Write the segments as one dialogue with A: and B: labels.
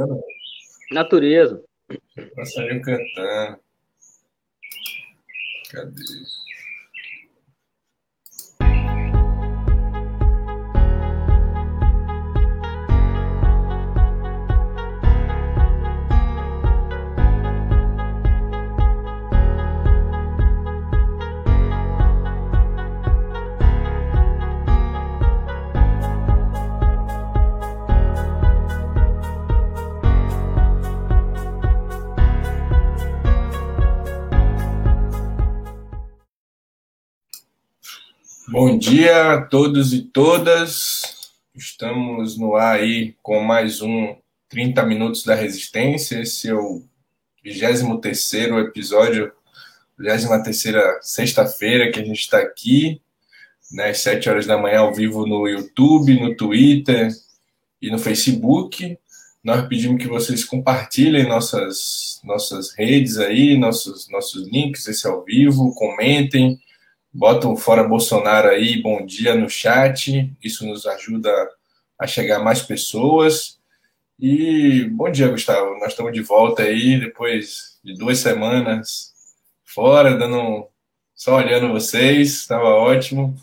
A: cantando.
B: Natureza.
A: Passarinho cantando. Cadê? Bom dia a todos e todas. Estamos no ar aí com mais um 30 Minutos da Resistência. Esse é o 23 episódio, 23 sexta-feira que a gente está aqui, né, às 7 horas da manhã, ao vivo no YouTube, no Twitter e no Facebook. Nós pedimos que vocês compartilhem nossas, nossas redes aí, nossos, nossos links, esse ao vivo, comentem Botam fora Bolsonaro aí, bom dia no chat. Isso nos ajuda a chegar mais pessoas. E bom dia, Gustavo. Nós estamos de volta aí depois de duas semanas fora, dando só olhando vocês. Estava ótimo,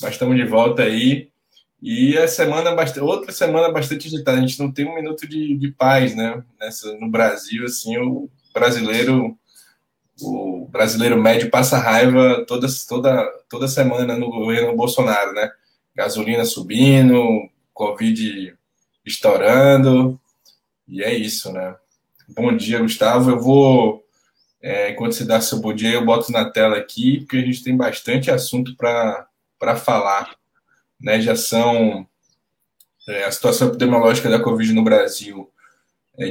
A: mas estamos de volta aí. E a semana outra semana bastante agitada. A gente não tem um minuto de, de paz, né? Nessa, no Brasil, assim, o brasileiro o brasileiro médio passa raiva toda, toda, toda semana no governo Bolsonaro, né? Gasolina subindo, Covid estourando, e é isso, né? Bom dia, Gustavo. Eu vou, é, enquanto você dá seu bom dia, eu boto na tela aqui, porque a gente tem bastante assunto para falar. Né? Já são é, a situação epidemiológica da Covid no Brasil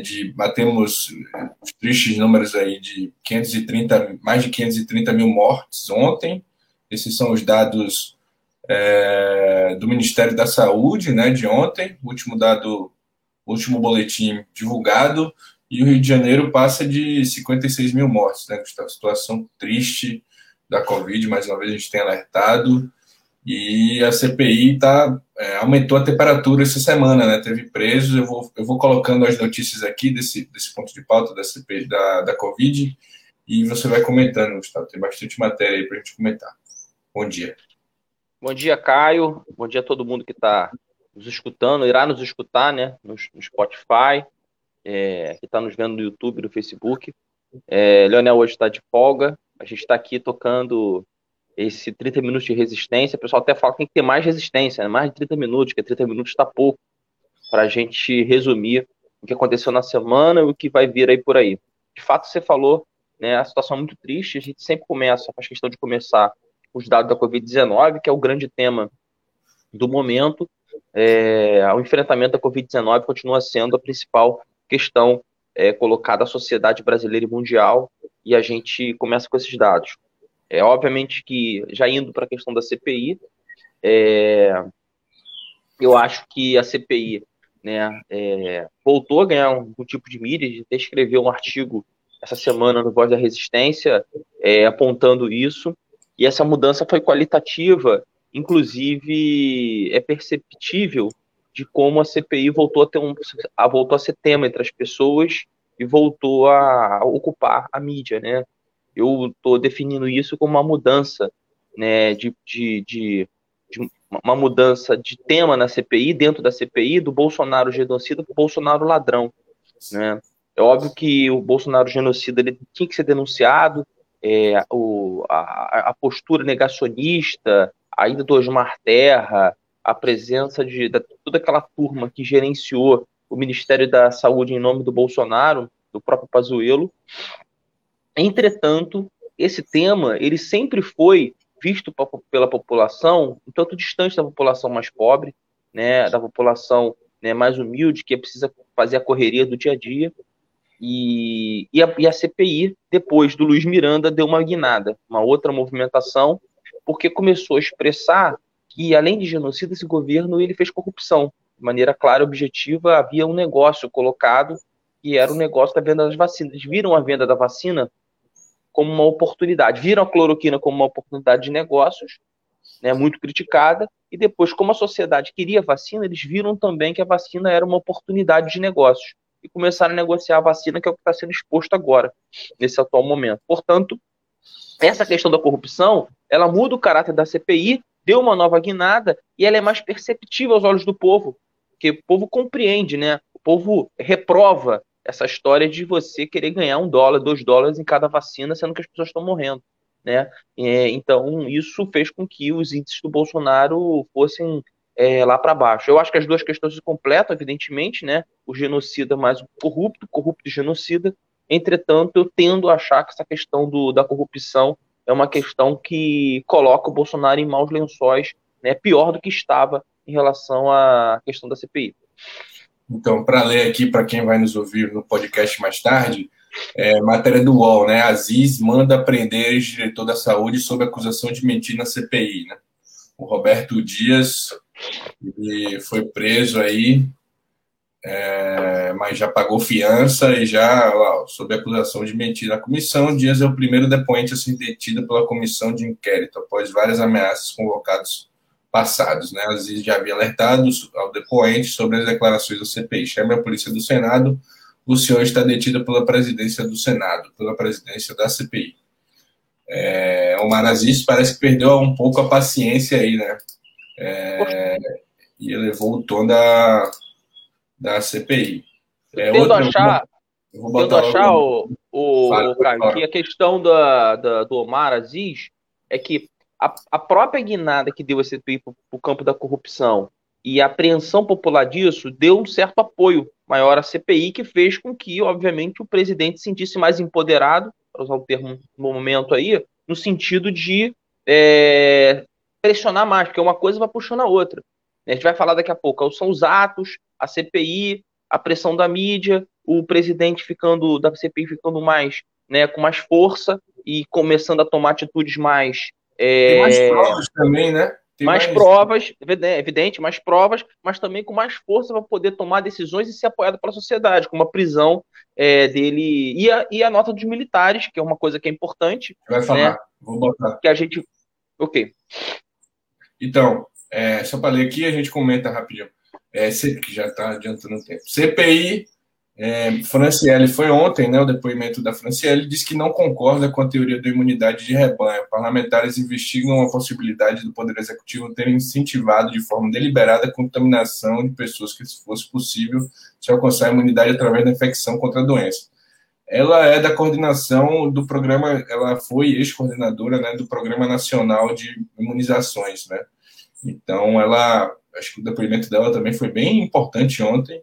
A: de batemos os tristes números aí de 530, mais de 530 mil mortes ontem. Esses são os dados é, do Ministério da Saúde, né, de ontem, último dado, último boletim divulgado, e o Rio de Janeiro passa de 56 mil mortes, né, Gustavo? Situação triste da Covid, mais uma vez a gente tem alertado. E a CPI tá, é, aumentou a temperatura essa semana, né? Teve presos. Eu vou, eu vou colocando as notícias aqui desse, desse ponto de pauta da CPI da, da Covid e você vai comentando, Gustavo. Tem bastante matéria aí para a gente comentar. Bom dia.
B: Bom dia, Caio. Bom dia a todo mundo que está nos escutando, irá nos escutar, né? No, no Spotify, é, que está nos vendo no YouTube, no Facebook. É, Leonel hoje está de folga. A gente está aqui tocando esse 30 minutos de resistência, o pessoal até fala que tem que ter mais resistência, né? mais de 30 minutos, que 30 minutos está pouco, para a gente resumir o que aconteceu na semana e o que vai vir aí por aí. De fato, você falou, né, a situação é muito triste, a gente sempre começa, faz questão de começar os dados da Covid-19, que é o grande tema do momento. É, o enfrentamento da Covid-19 continua sendo a principal questão é, colocada à sociedade brasileira e mundial, e a gente começa com esses dados. É, obviamente que, já indo para a questão da CPI, é, eu acho que a CPI né, é, voltou a ganhar um, um, tipo de mídia, até escrever um artigo essa semana no Voz da Resistência, é, apontando isso, e essa mudança foi qualitativa, inclusive é perceptível de como a CPI voltou a ter um, a, voltou a ser tema entre as pessoas e voltou a ocupar a mídia, né? Eu estou definindo isso como uma mudança, né, de, de, de, de, uma mudança de tema na CPI, dentro da CPI, do Bolsonaro genocida para o Bolsonaro ladrão, né? É óbvio que o Bolsonaro genocida ele tinha que ser denunciado, é, o, a, a, postura negacionista, a ida do Osmar Terra, a presença de, toda aquela turma que gerenciou o Ministério da Saúde em nome do Bolsonaro, do próprio Pazuello, Entretanto, esse tema ele sempre foi visto pela população um tanto distante da população mais pobre, né, da população né, mais humilde que precisa fazer a correria do dia a dia. E, e, a, e a CPI, depois do Luiz Miranda, deu uma guinada, uma outra movimentação, porque começou a expressar que, além de genocida, esse governo ele fez corrupção. De maneira clara e objetiva, havia um negócio colocado, que era o negócio da venda das vacinas. Viram a venda da vacina como uma oportunidade. Viram a cloroquina como uma oportunidade de negócios, né, muito criticada, e depois, como a sociedade queria vacina, eles viram também que a vacina era uma oportunidade de negócios. e começaram a negociar a vacina, que é o que está sendo exposto agora, nesse atual momento. Portanto, essa questão da corrupção, ela muda o caráter da CPI, deu uma nova guinada e ela é mais perceptível aos olhos do povo, porque o povo compreende, né? O povo reprova essa história de você querer ganhar um dólar, dois dólares em cada vacina, sendo que as pessoas estão morrendo. Né? É, então, isso fez com que os índices do Bolsonaro fossem é, lá para baixo. Eu acho que as duas questões se completam, evidentemente, né? O genocida mais o corrupto, corrupto e genocida. Entretanto, eu tendo a achar que essa questão do, da corrupção é uma questão que coloca o Bolsonaro em maus lençóis, né? pior do que estava em relação à questão da CPI.
A: Então, para ler aqui para quem vai nos ouvir no podcast mais tarde, é, matéria do UOL, né? Aziz manda prender ex-diretor da saúde sob acusação de mentir na CPI, né? O Roberto Dias ele foi preso aí, é, mas já pagou fiança e já, ó, sob acusação de mentir na comissão. Dias é o primeiro depoente a ser detido pela comissão de inquérito, após várias ameaças convocadas passados. Né? Aziz já havia alertado ao depoente sobre as declarações da CPI. Chame a Polícia do Senado o senhor está detido pela presidência do Senado, pela presidência da CPI. É, o Marazis parece que perdeu um pouco a paciência aí, né? É, e elevou o tom da, da CPI.
B: É, tendo outra, achar, eu vou, eu vou achar o, o, o Caio, que a questão da, da, do Omar Aziz é que a, a própria guinada que deu a CPI para o campo da corrupção e a apreensão popular disso deu um certo apoio maior à CPI, que fez com que, obviamente, o presidente se sentisse mais empoderado, para usar o termo no momento aí, no sentido de é, pressionar mais, porque uma coisa vai puxando a outra. A gente vai falar daqui a pouco, são os atos, a CPI, a pressão da mídia, o presidente ficando, da CPI ficando mais, né, com mais força e começando a tomar atitudes mais.
A: É, Tem mais provas também, né?
B: mais, mais, provas, evidente, mais provas, mas também com mais força para poder tomar decisões e ser apoiado pela sociedade, como a prisão é, dele e a, e a nota dos militares, que é uma coisa que é importante.
A: Vai falar, né? vou botar.
B: Que a gente. Ok.
A: Então, é, só para ler aqui, a gente comenta rapidinho. É, que já está adiantando o tempo. CPI é, Franciele foi ontem, né, o depoimento da Franciele, diz que não concorda com a teoria da imunidade de rebanho. Parlamentares investigam a possibilidade do Poder Executivo ter incentivado de forma deliberada a contaminação de pessoas que, se fosse possível, se alcançar a imunidade através da infecção contra a doença. Ela é da coordenação do programa, ela foi ex-coordenadora né, do Programa Nacional de Imunizações. Né? Então, ela, acho que o depoimento dela também foi bem importante ontem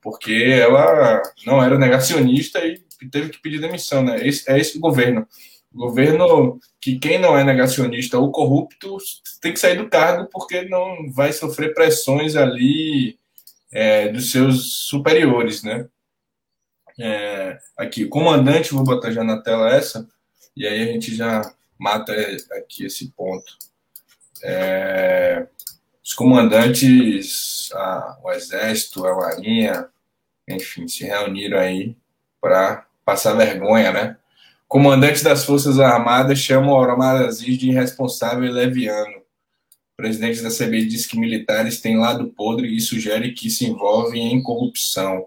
A: porque ela não era negacionista e teve que pedir demissão, né? Esse, é esse o governo. O governo que quem não é negacionista ou corrupto tem que sair do cargo porque não vai sofrer pressões ali é, dos seus superiores, né? É, aqui, comandante, vou botar já na tela essa, e aí a gente já mata aqui esse ponto. É, os comandantes, a, o Exército, a Marinha, enfim, se reuniram aí para passar vergonha, né? Comandante das Forças Armadas chama o Omar Aziz de irresponsável e leviano. O presidente da CBI diz que militares têm lado podre e sugere que se envolvem em corrupção.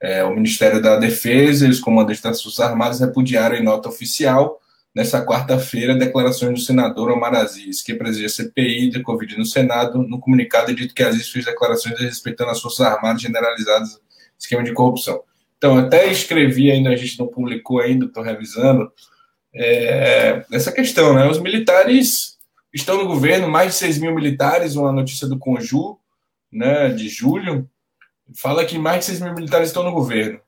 A: É, o Ministério da Defesa e os comandantes das Forças Armadas repudiaram em nota oficial nessa quarta-feira, declarações do senador Omar Aziz, que presidia a CPI de Covid no Senado. No comunicado, é dito que Aziz fez declarações respeitando as Forças Armadas generalizadas, esquema de corrupção. Então, até escrevi ainda, a gente não publicou ainda, estou revisando, é, essa questão, né? Os militares estão no governo, mais de 6 mil militares, uma notícia do Conju, né, de julho, fala que mais de 6 mil militares estão no governo.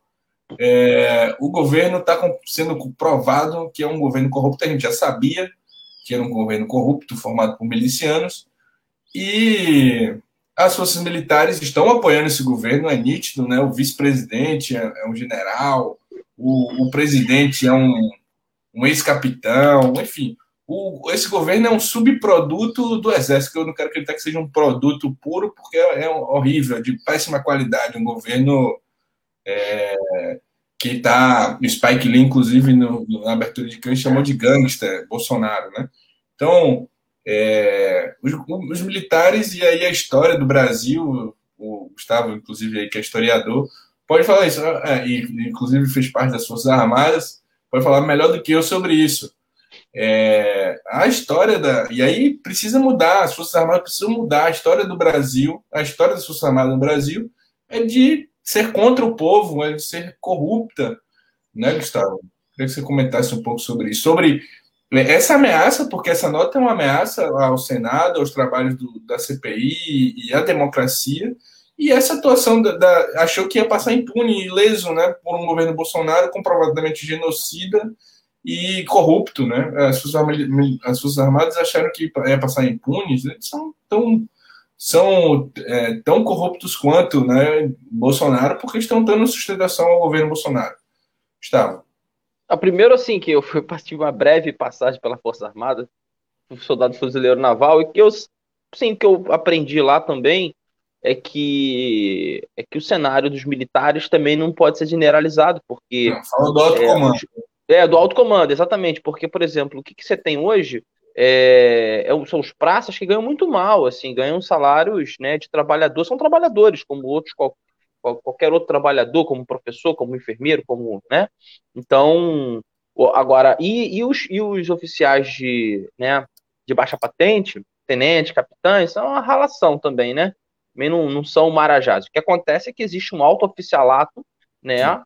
A: É, o governo está sendo provado que é um governo corrupto. A gente já sabia que era um governo corrupto, formado por milicianos, e as forças militares estão apoiando esse governo, é nítido, né? O vice-presidente é, é, um general, o, o presidente é um, um ex-capitão, enfim. O, esse governo é um subproduto do Exército, eu não quero acreditar que seja um produto puro, porque é, é horrível, de péssima qualidade, um governo é, que está. O Spike Lee, inclusive, no, na abertura de campo, chamou de gangster Bolsonaro, né? Então, é, os, os, militares, e aí a história do Brasil, o Gustavo, inclusive, aí, que é historiador, pode falar isso, é, e inclusive fez parte das Forças Armadas, pode falar melhor do que eu sobre isso. É, a história da. E aí precisa mudar, as Forças Armadas precisam mudar. A história do Brasil, a história das Forças Armadas no Brasil é de ser contra o povo, é ser corrupta, né, Gustavo? Queria que você comentasse um pouco sobre isso. Sobre essa ameaça, porque essa nota é uma ameaça ao Senado, aos trabalhos do, da CPI e à democracia, e essa atuação da, da, achou que ia passar impune, ileso, né, por um governo Bolsonaro comprovadamente genocida e corrupto, né? As Forças Armadas, as Armadas acharam que ia passar impunes, eles são tão são é, tão corruptos quanto né, Bolsonaro, porque estão dando sustentação ao governo Bolsonaro. Gustavo.
B: Ah, primeiro, assim, que eu fui partir uma breve passagem pela Força Armada, soldado fuzileiro naval, e que eu, sim, que eu aprendi lá também é que é que o cenário dos militares também não pode ser generalizado, porque.
A: Fala do alto comando.
B: É, é, do alto comando, exatamente. Porque, por exemplo, o que, que você tem hoje é, é, são os praças que ganham muito mal, assim, ganham salários né, de trabalhador, são trabalhadores, como outros, qual, qual, qualquer outro trabalhador, como professor, como enfermeiro, como, né? Então, agora, e, e, os, e os oficiais de, né, de baixa patente, tenente, capitães, são uma relação também, né? Também não, não são marajás. O que acontece é que existe um alto oficialato, né? Sim.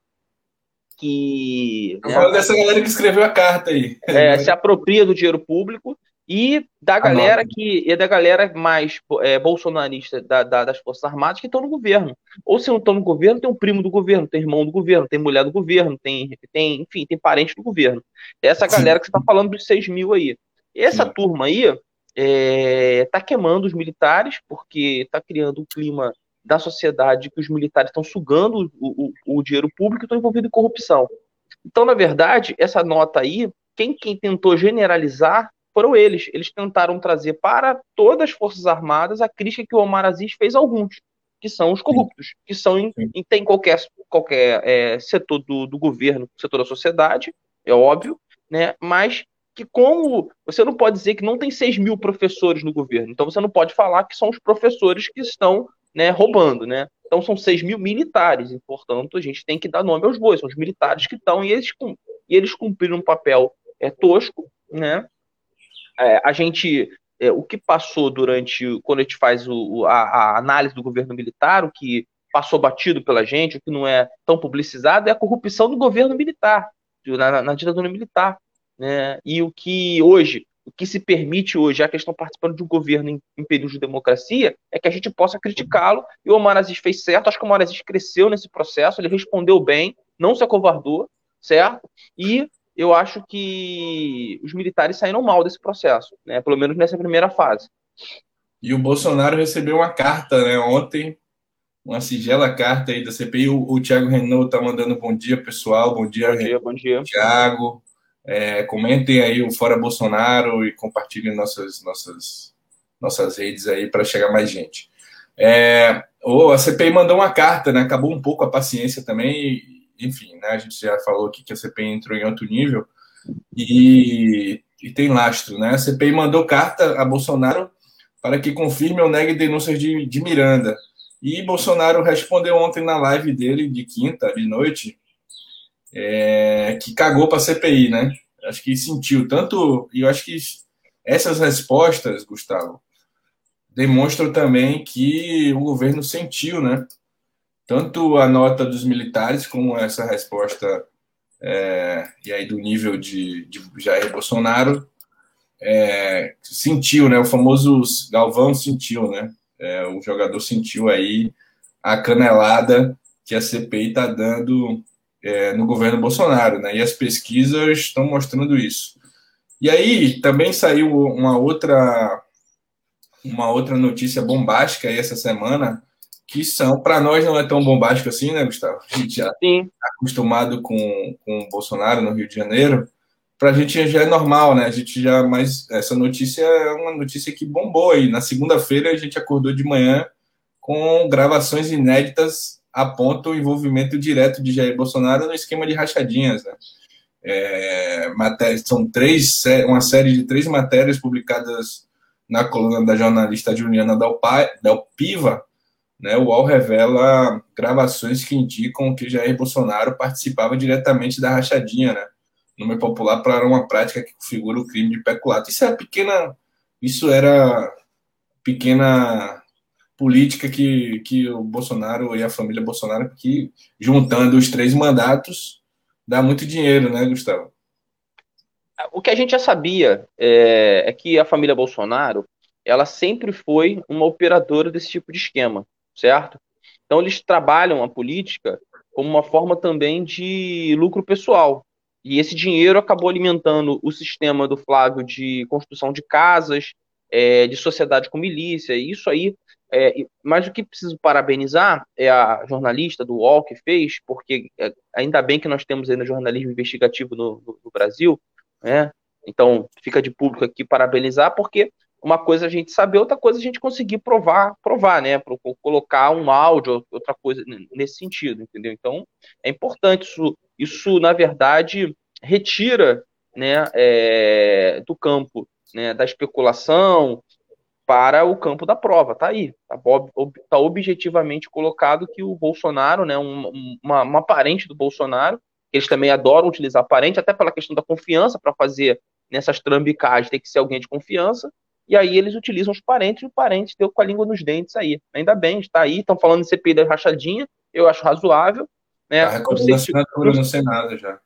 B: Que.
A: Eu né, falo dessa galera que escreveu a carta aí.
B: É, se apropria do dinheiro público e da galera que e da galera mais é, bolsonarista da, da, das Forças Armadas que estão no governo. Ou se não estão no governo, tem um primo do governo, tem irmão do governo, tem mulher do governo, tem, tem enfim, tem parente do governo. Essa galera Sim. que você está falando dos 6 mil aí. Essa Sim. turma aí está é, tá queimando os militares, porque está criando um clima da sociedade que os militares estão sugando o, o, o dinheiro público e estão envolvidos em corrupção. Então, na verdade, essa nota aí, quem, quem tentou generalizar foram eles. Eles tentaram trazer para todas as Forças Armadas a crítica que o Omar Aziz fez a alguns, que são os corruptos, que são em, em tem qualquer, qualquer é, setor do, do governo, setor da sociedade, é óbvio, né? mas que como você não pode dizer que não tem 6 mil professores no governo, então você não pode falar que são os professores que estão né, roubando, né? Então são 6 mil militares, e portanto a gente tem que dar nome aos bois, são os militares que estão, e eles, e eles cumpriram um papel é, tosco, né? é, a gente é, o que passou durante quando a gente faz o, a, a, análise do governo militar, o que passou batido pela gente, o que não é tão publicizado, é a corrupção do governo militar, na, na ditadura militar. Né? E o que hoje, o que se permite hoje, a questão participando de um governo em, em período de democracia, é que a gente possa criticá-lo, e o Omar Aziz fez certo, acho que o Omar Aziz cresceu nesse processo, ele respondeu bem, não se acovardou, certo? E eu acho que os militares saíram mal desse processo, né? pelo menos nessa primeira fase.
A: E o Bolsonaro recebeu uma carta né, ontem, uma sigela carta aí da CPI. O, o Thiago Renault está mandando bom dia, pessoal. Bom dia,
B: bom dia. Bom dia.
A: Thiago. É, comentem aí o Fora Bolsonaro e compartilhem nossas, nossas, nossas redes aí para chegar mais gente. É, oh, a CPI mandou uma carta, né? Acabou um pouco a paciência também enfim, né, a gente já falou aqui que a CPI entrou em outro nível e, e tem lastro. Né? A CPI mandou carta a Bolsonaro para que confirme ou negue denúncias de, de Miranda. E Bolsonaro respondeu ontem na live dele, de quinta, de noite, é, que cagou para a CPI, né? Acho que sentiu tanto. E eu acho que essas respostas, Gustavo, demonstram também que o governo sentiu, né? tanto a nota dos militares como essa resposta é, e aí do nível de, de Jair Bolsonaro é, sentiu, né? O famoso Galvão sentiu, né? É, o jogador sentiu aí a canelada que a CPI está dando é, no governo Bolsonaro, né? E as pesquisas estão mostrando isso. E aí também saiu uma outra uma outra notícia bombástica aí essa semana que são, para nós não é tão bombástico assim, né, Gustavo? A gente já está acostumado com, com o Bolsonaro no Rio de Janeiro. Para a gente já é normal, né? A gente já, mas essa notícia é uma notícia que bombou aí. Na segunda-feira a gente acordou de manhã com gravações inéditas apontam o envolvimento direto de Jair Bolsonaro no esquema de rachadinhas, né? É, são três, uma série de três matérias publicadas na coluna da jornalista Juliana Delpiva, né, o UOL revela gravações que indicam que Jair Bolsonaro participava diretamente da rachadinha, né? Nome popular para uma prática que configura o crime de peculato. Isso é pequena, isso era pequena política que, que o Bolsonaro e a família Bolsonaro, que juntando os três mandatos, dá muito dinheiro, né, Gustavo?
B: O que a gente já sabia é, é que a família Bolsonaro ela sempre foi uma operadora desse tipo de esquema, certo? Então eles trabalham a política como uma forma também de lucro pessoal. E esse dinheiro acabou alimentando o sistema do Flávio de construção de casas, é, de sociedade com milícia. E isso aí é, mas o que preciso parabenizar é a jornalista do UOL que fez, porque é, ainda bem que nós temos ainda jornalismo investigativo no, no, no Brasil, né? Então fica de público aqui parabenizar, porque uma coisa é a gente saber, outra coisa é a gente conseguir provar, provar, né? Colocar um áudio, outra coisa nesse sentido, entendeu? Então é importante isso. Isso na verdade retira, né, é, do campo né, da especulação para o campo da prova. Tá aí, tá, tá objetivamente colocado que o Bolsonaro, né, um, uma, uma parente do Bolsonaro, eles também adoram utilizar parente, até pela questão da confiança, para fazer nessas trambicagens tem que ser alguém de confiança, e aí eles utilizam os parentes, e o parente deu com a língua nos dentes aí. Ainda bem, está aí, estão falando de CPI da rachadinha, eu acho razoável. Né?
A: Tá não sei se, não, no Senado já.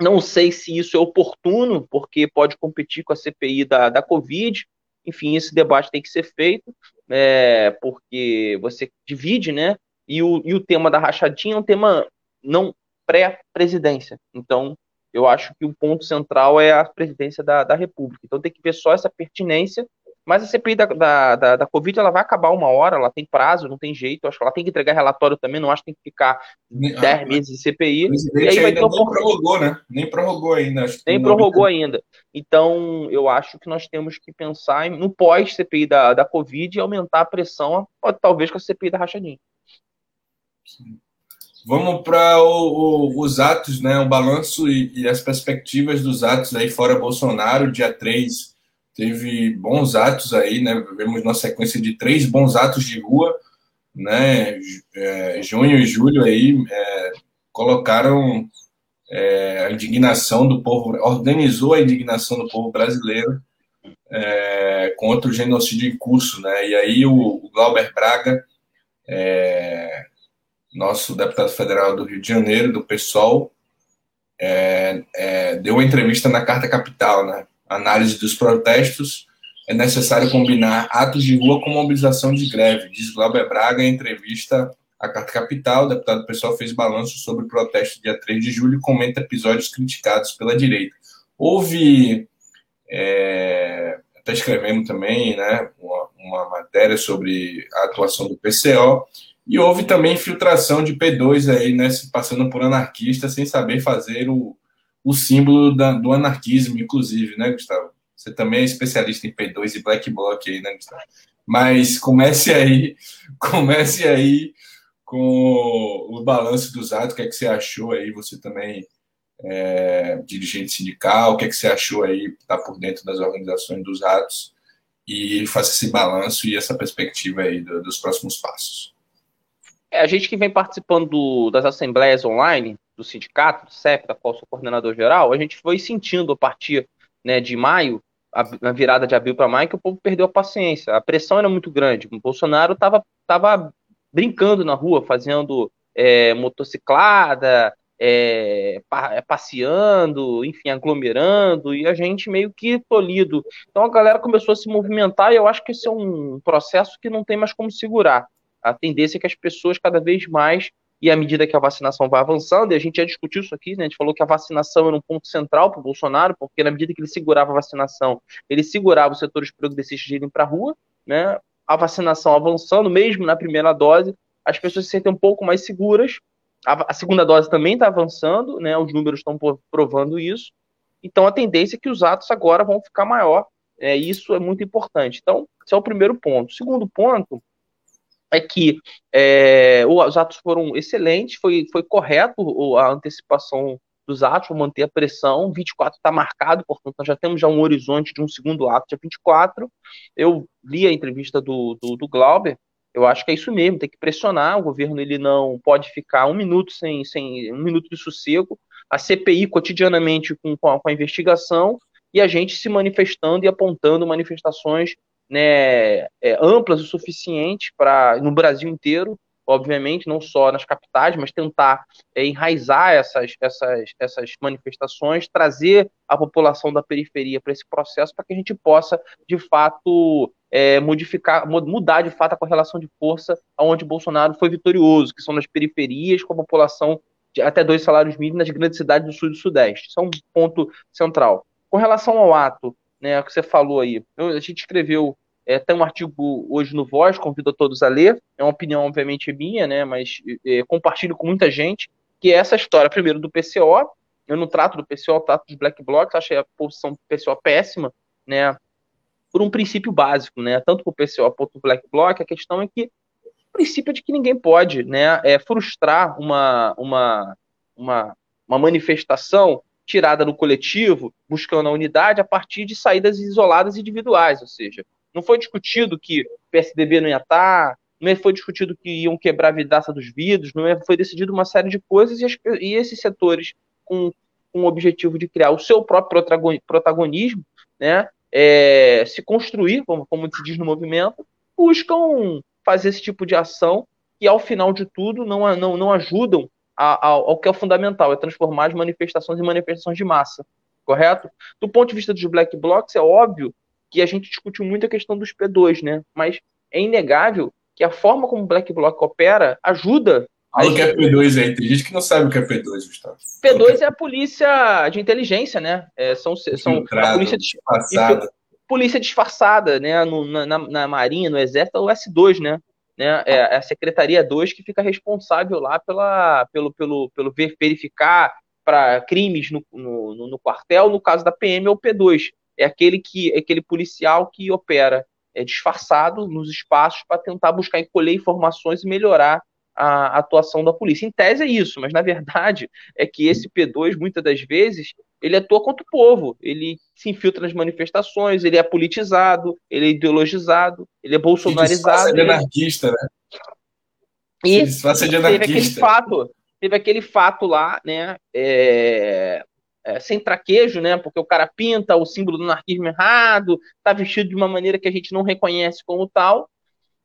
B: Não sei se isso é oportuno, porque pode competir com a CPI da, da Covid, enfim, esse debate tem que ser feito, é, porque você divide, né? E o, e o tema da rachadinha é um tema não pré-presidência. Então, eu acho que o ponto central é a presidência da, da República. Então, tem que ver só essa pertinência mas a CPI da, da, da, da, Covid ela vai acabar uma hora, ela tem prazo, não tem jeito. Acho que ela tem que entregar relatório também, não acho que tem que ficar 10 ah, meses de CPI.
A: E aí vai ter um nem prorrogou, né? Nem prorrogou ainda.
B: nem prorrogou ainda. Então, eu acho que nós temos que pensar no pós-CPI da, da Covid e aumentar a pressão, talvez com a CPI da Rachadinha.
A: Vamos para os atos, né? O balanço e, e, as perspectivas dos atos aí fora Bolsonaro, dia 3 teve bons atos aí, né? Vemos uma sequência de três bons atos de rua, né? É, junho e julho aí é, colocaram é, a indignação do povo, organizou a indignação do povo brasileiro é, contra o genocídio em curso, né? E aí o, o Glauber Braga, é, nosso deputado federal do Rio de Janeiro, do PSOL, é, deu uma entrevista na Carta Capital, né? Análise dos protestos, é necessário combinar atos de rua com mobilização de greve, diz Glauber Braga em entrevista à Carta Capital. O deputado pessoal fez balanço sobre o protesto dia 3 de julho e comenta episódios criticados pela direita. Houve, é, até escrevemos também, né, uma, uma matéria sobre a atuação do PCO, e houve também infiltração de P2 aí, né, passando por anarquista sem saber fazer o, o símbolo da, do anarquismo, inclusive, né, Gustavo? Você também é especialista em P2 e Black Bloc aí, né, Gustavo? Mas comece aí, comece aí com o balanço dos atos, o que é que você achou aí, você também é, dirigente sindical, o que é que você achou aí, está por dentro das organizações dos atos, e faça esse balanço e essa perspectiva aí do, dos próximos passos.
B: É, a gente que vem participando do, das assembleias online, do sindicato, do CEP, da qual sou coordenador geral, a gente foi sentindo a partir né, de maio, a, virada de abril para maio, que o povo perdeu a paciência. A pressão era muito grande. O Bolsonaro estava tava brincando na rua, fazendo é, motociclada, é, é, passeando, enfim, aglomerando, e a gente meio que tolhido. Então a galera começou a se movimentar e eu acho que esse é um processo que não tem mais como segurar. A tendência é que as pessoas cada vez mais e à medida que a vacinação vai avançando, e a gente já discutiu isso aqui, né? a gente falou que a vacinação era um ponto central para o Bolsonaro, porque na medida que ele segurava a vacinação, ele segurava os setores progressistas de irem para a rua, né? a vacinação avançando, mesmo na primeira dose, as pessoas se sentem um pouco mais seguras, a, a segunda dose também está avançando, né? os números estão provando isso, então a tendência é que os atos agora vão ficar maior, é, isso é muito importante. Então, esse é o primeiro ponto. O segundo ponto é que é, os atos foram excelentes, foi, foi correto a antecipação dos atos, vou manter a pressão, 24 está marcado, portanto nós já temos já um horizonte de um segundo ato, dia 24, eu li a entrevista do, do, do Glauber, Eu acho que é isso mesmo, tem que pressionar. O governo ele não pode ficar um minuto sem, sem um minuto de sossego. A CPI cotidianamente com, com, a, com a investigação e a gente se manifestando e apontando manifestações né, é, amplas o suficiente para no Brasil inteiro obviamente, não só nas capitais, mas tentar é, enraizar essas, essas, essas manifestações, trazer a população da periferia para esse processo, para que a gente possa, de fato, é, modificar, mudar de fato a correlação de força aonde Bolsonaro foi vitorioso, que são nas periferias, com a população de até dois salários mínimos nas grandes cidades do sul e do sudeste. Isso é um ponto central. Com relação ao ato, né, que você falou aí, eu, a gente escreveu é, tem um artigo hoje no Voz, convido a todos a ler. É uma opinião, obviamente, minha, né? Mas é, compartilho com muita gente, que é essa história, primeiro, do PCO. Eu não trato do PCO, trato dos Black Blocs, achei a posição do PCO péssima, né? Por um princípio básico, né? Tanto para o PCO quanto o Black Bloc, a questão é que o princípio é de que ninguém pode, né? É frustrar uma, uma, uma, uma manifestação tirada no coletivo, buscando a unidade a partir de saídas isoladas individuais, ou seja, não foi discutido que o PSDB não ia estar, não foi discutido que iam quebrar a vidraça dos vidros, não foi decidido uma série de coisas e, as, e esses setores com, com o objetivo de criar o seu próprio protagonismo, né, é, se construir, como, como se diz no movimento, buscam fazer esse tipo de ação que, ao final de tudo, não, não, não ajudam ao, ao que é o fundamental, é transformar as manifestações em manifestações de massa, correto? Do ponto de vista dos black blocs, é óbvio que a gente discutiu muito a questão dos P2, né? Mas é inegável que a forma como o Black Bloc opera ajuda.
A: Fala o que é P2 aí, tem gente que não sabe o que é P2, Gustavo.
B: P2 é a polícia de inteligência, né? É, são são a polícia disfarçada. Polícia disfarçada, né? No, na, na Marinha, no Exército, é o S2, né? Né? É a Secretaria 2 que fica responsável lá pela, pelo, pelo, pelo verificar para crimes no, no, no, quartel, no caso da PM é o P2 é aquele que é aquele policial que opera é, disfarçado nos espaços para tentar buscar e colher informações e melhorar a, atuação da polícia. Em tese é isso, mas na verdade é que esse P2, muitas das vezes, ele atua contra o povo, ele se infiltra nas manifestações, ele é politizado, ele é ideologizado, ele é bolsonarizado. Ele
A: é anarquista, né?
B: E teve aquele fato, teve aquele fato lá, né? É, é, sem traquejo, né? Porque o cara pinta o símbolo do anarquismo errado, tá vestido de uma maneira que a gente não reconhece como tal.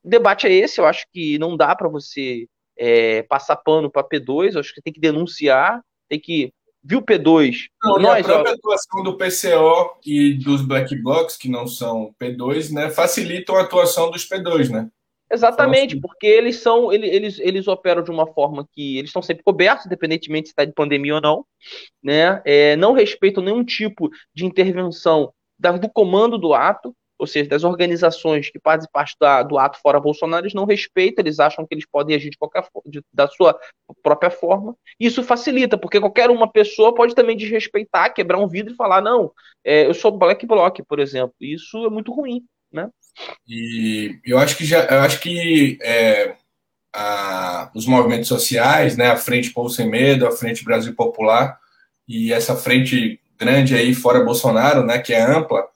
B: O debate é esse, eu acho que não dá para você é, passar pano para P2, eu acho que tem que denunciar, tem que viu P2.
A: Não, nós, a própria ó, atuação do PCO e dos Black Blocs, que não são P2, né, facilitam a atuação dos P2, né?
B: Exatamente, assim. porque eles são, eles, eles, eles operam de uma forma que eles estão sempre cobertos, independentemente se está de pandemia ou não, né? É, não respeitam nenhum tipo de intervenção da, do comando do ato, ou seja, das organizações que fazem parte da, do ato fora Bolsonaro, eles não respeitam, eles acham que eles podem agir de qualquer de, da sua própria forma. Isso facilita, porque qualquer uma pessoa pode também desrespeitar, quebrar um vidro e falar, não, é, eu sou black bloc, por exemplo. Isso é muito ruim, né?
A: E eu acho que já, eu acho que é, a, os movimentos sociais, né, a Frente Povo Sem Medo, a Frente Brasil Popular e essa frente grande aí fora Bolsonaro, né, que é ampla,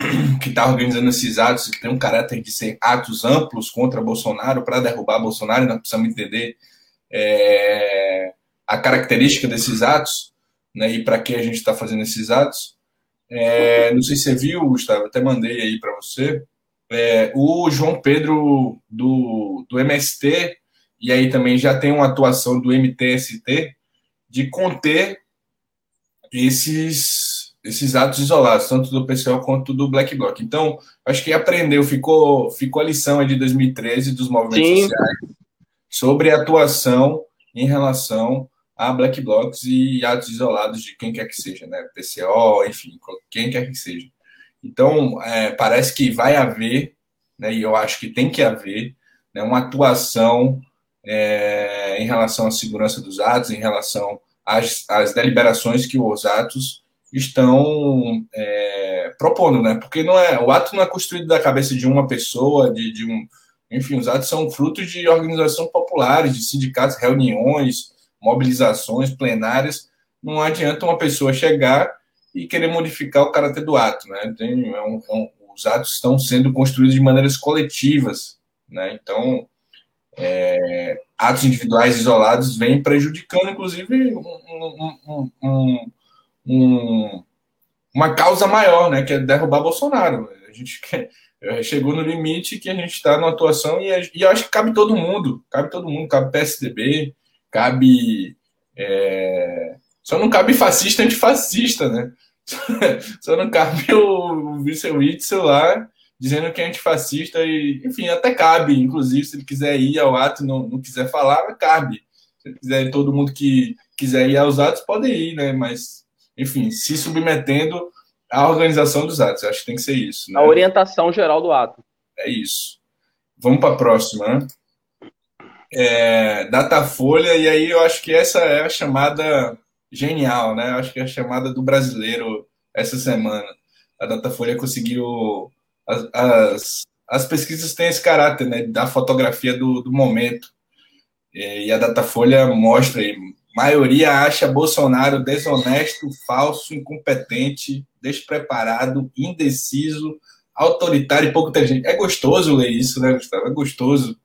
A: que está organizando esses atos, que tem um caráter de ser atos amplos contra Bolsonaro para derrubar Bolsonaro, nós precisamos entender é, a característica desses atos, né, e para que a gente está fazendo esses atos. É, não sei se você viu, Gustavo, até mandei aí para você é, o João Pedro do, do MST, e aí também já tem uma atuação do MTST, de conter esses, esses atos isolados, tanto do PCO quanto do Black Bloc. Então, acho que aprendeu, ficou, ficou a lição de 2013 dos movimentos Sim. sociais sobre atuação em relação a Black Blocs e atos isolados de quem quer que seja, né? PCO, enfim, quem quer que seja. Então, é, parece que vai haver, né, e eu acho que tem que haver, né, uma atuação é, em relação à segurança dos atos, em relação às, às deliberações que os atos estão é, propondo, né? Porque não é, o ato não é construído da cabeça de uma pessoa, de, de um, enfim, os atos são frutos de organizações populares, de sindicatos, reuniões, mobilizações plenárias. Não adianta uma pessoa chegar e querer modificar o caráter do ato. Né? Tem, é um, é um, os atos estão sendo construídos de maneiras coletivas. Né? Então, é, atos individuais isolados vêm prejudicando, inclusive, um, um, um, uma causa maior, né, que é derrubar Bolsonaro. A gente quer, é, chegou no limite que a gente está numa atuação e, e acho que cabe todo mundo, cabe todo mundo, cabe PSDB, cabe. É, só não cabe fascista antifascista, né? Só não cabe o Vice Witzel lá dizendo que é antifascista e, enfim, até cabe, inclusive, se ele quiser ir ao ato e não, não quiser falar, cabe. Se ele quiser, todo mundo que quiser ir aos atos pode ir, né? Mas, enfim, se submetendo à organização dos atos, acho que tem que ser isso.
B: Né? A orientação geral do ato.
A: É isso. Vamos para a próxima, né? É, Datafolha, e aí eu acho que essa é a chamada genial, né? Eu acho que é a chamada do brasileiro essa semana. A Datafolha conseguiu as, as, as pesquisas têm esse caráter, né, da fotografia do, do momento. E a Datafolha mostra aí, maioria acha Bolsonaro desonesto, falso, incompetente, despreparado, indeciso, autoritário e pouco inteligente. É gostoso ler isso, né, Gustavo? É gostoso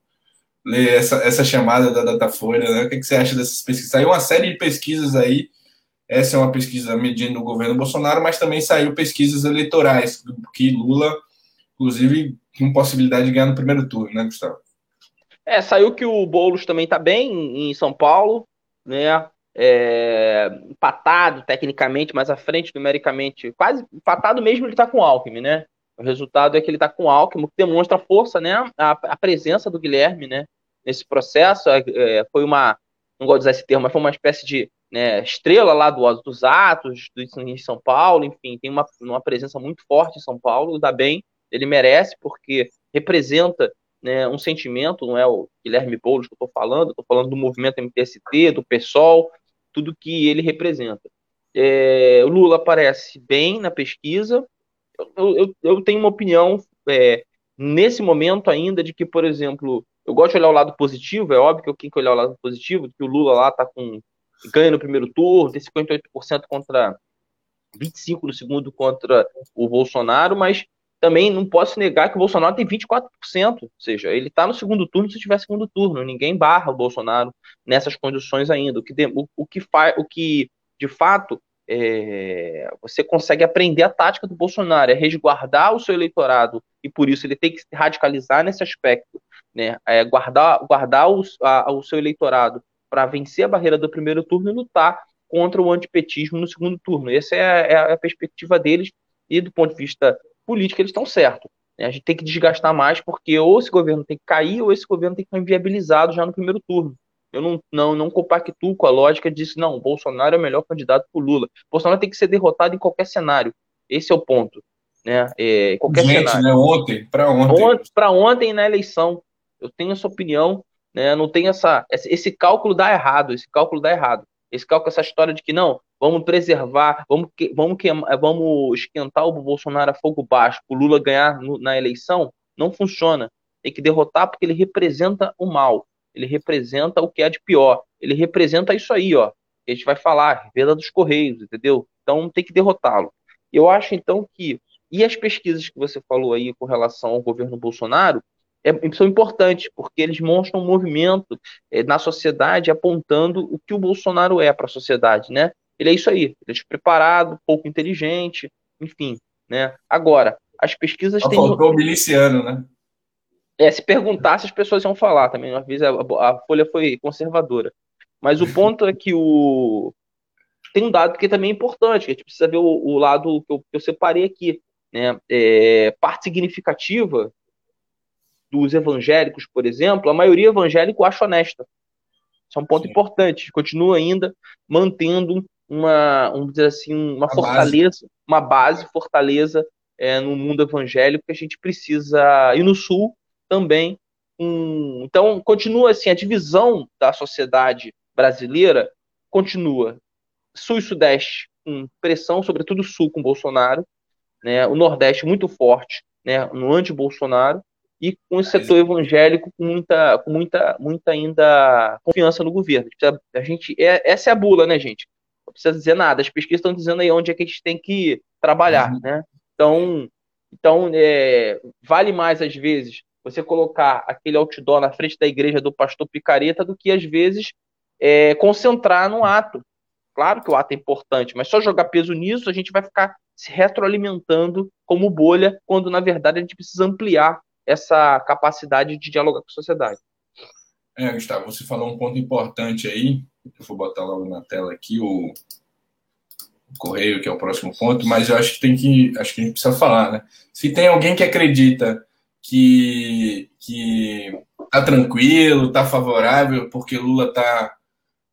A: ler essa, essa chamada da Datafolha, né? O que, que você acha dessas pesquisas? Saiu uma série de pesquisas aí, essa é uma pesquisa medindo o governo Bolsonaro, mas também saiu pesquisas eleitorais, que Lula inclusive com possibilidade de ganhar no primeiro turno, né, Gustavo?
B: É, saiu que o Boulos também está bem em São Paulo, né? É, empatado tecnicamente, mas à frente numericamente, quase empatado mesmo ele está com o Alckmin, né? O resultado é que ele está com o Alckmin, que demonstra a força, né? A, a, presença do Guilherme, né? Nesse processo, é, é foi uma, não gosto de usar esse termo, mas foi uma espécie de né, estrela lá do, dos atos do, em São Paulo, enfim, tem uma, uma presença muito forte em São Paulo, dá bem, ele merece porque representa né, um sentimento, não é o Guilherme Boulos que eu estou falando, estou falando do movimento MTST, do PSOL, tudo que ele representa. É, o Lula aparece bem na pesquisa. Eu, eu, eu tenho uma opinião é, nesse momento ainda de que, por exemplo, eu gosto de olhar o lado positivo, é óbvio que eu tenho que olhar o lado positivo, que o Lula lá está com ganha no primeiro turno, tem 58% contra 25% no segundo contra o Bolsonaro, mas também não posso negar que o Bolsonaro tem 24%, ou seja, ele está no segundo turno se tiver segundo turno, ninguém barra o Bolsonaro nessas condições ainda, o que, o, o que, faz, o que de fato é, você consegue aprender a tática do Bolsonaro, é resguardar o seu eleitorado, e por isso ele tem que se radicalizar nesse aspecto, né, é guardar, guardar os, a, o seu eleitorado para vencer a barreira do primeiro turno e lutar contra o antipetismo no segundo turno. Essa é a, é a perspectiva deles, e do ponto de vista política eles estão certos. Né? A gente tem que desgastar mais, porque ou esse governo tem que cair, ou esse governo tem que ficar inviabilizado já no primeiro turno. Eu não, não, não compactuo com a lógica disso, não, Bolsonaro é o melhor candidato para o Lula. Bolsonaro tem que ser derrotado em qualquer cenário. Esse é o ponto. Né? É, qualquer
A: Gente,
B: cenário.
A: Né? Ontem, para ontem.
B: para ontem na eleição. Eu tenho essa opinião, né? não tenho essa. Esse cálculo dá errado, esse cálculo dá errado. Esse cálculo, essa história de que não, vamos preservar, vamos, vamos, vamos esquentar o Bolsonaro a fogo baixo, o Lula ganhar no, na eleição, não funciona. Tem que derrotar porque ele representa o mal, ele representa o que é de pior, ele representa isso aí, ó. Que a gente vai falar, venda dos Correios, entendeu? Então tem que derrotá-lo. Eu acho então que. E as pesquisas que você falou aí com relação ao governo Bolsonaro, é, são importantes, porque eles mostram um movimento é, na sociedade apontando o que o Bolsonaro é para a sociedade, né? Ele é isso aí, ele é despreparado, pouco inteligente, enfim, né? Agora, as pesquisas
A: Só têm... Faltou o miliciano, né?
B: É, se perguntasse, as pessoas iam falar também. Uma vez a, a Folha foi conservadora. Mas o ponto é que o... Tem um dado que também é importante, que a gente precisa ver o, o lado que eu, que eu, separei aqui. Né? É, parte significativa dos evangélicos, por exemplo, a maioria evangélico acha honesta. Isso é um ponto Sim. importante. Continua ainda mantendo uma, vamos dizer assim, uma fortaleza, base. uma base, fortaleza é, no mundo evangélico que a gente precisa. E no Sul também. Um, então, continua assim, a divisão da sociedade brasileira continua. Sul e Sudeste com pressão, sobretudo o Sul com Bolsonaro, né, o Nordeste muito forte né, no anti-Bolsonaro, e com o setor evangélico com muita, com muita, muita ainda confiança no governo. A gente, é, essa é a bula, né, gente? Não precisa dizer nada. As pesquisas estão dizendo aí onde é que a gente tem que trabalhar, uhum. né? Então, então é, vale mais às vezes você colocar aquele outdoor na frente da igreja do pastor Picareta do que, às vezes, é, concentrar no ato. Claro que o ato é importante, mas só jogar peso nisso, a gente vai ficar se retroalimentando como bolha, quando, na verdade, a gente precisa ampliar essa capacidade de dialogar com a sociedade.
A: É, Gustavo, você falou um ponto importante aí, eu vou botar logo na tela aqui o, o correio, que é o próximo ponto, mas eu acho que tem que, acho que a gente precisa falar, né? Se tem alguém que acredita que que tá tranquilo, tá favorável, porque Lula tá